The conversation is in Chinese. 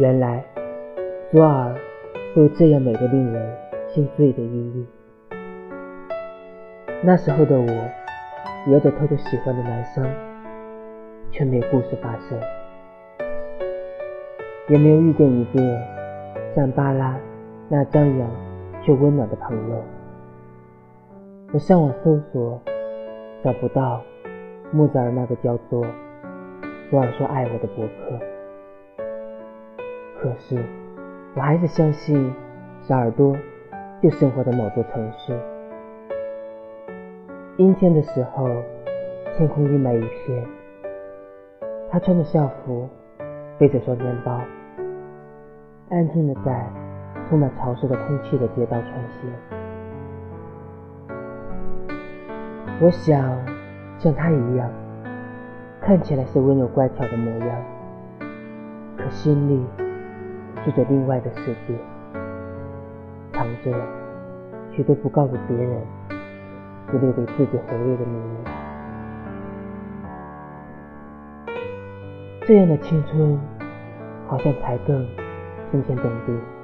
原来左耳会有这样美的令人心醉的音律。那时候的我，有着偷偷喜欢的男生，却没有故事发生，也没有遇见一个像巴拉那张扬却温暖的朋友。我上网搜索，找不到莫扎尔那个叫做“左耳说爱我”的博客。可是，我还是相信，小耳朵就生活在某座城市。阴天的时候，天空阴霾一片。他穿着校服，背着双肩包，安静的在充满潮湿的空气的街道穿行。我想像他一样，看起来是温柔乖巧的模样，可心里住着另外的世界，藏着许多不告诉别人、只留给自己回味的秘密。这样的青春，好像才更新鲜动地。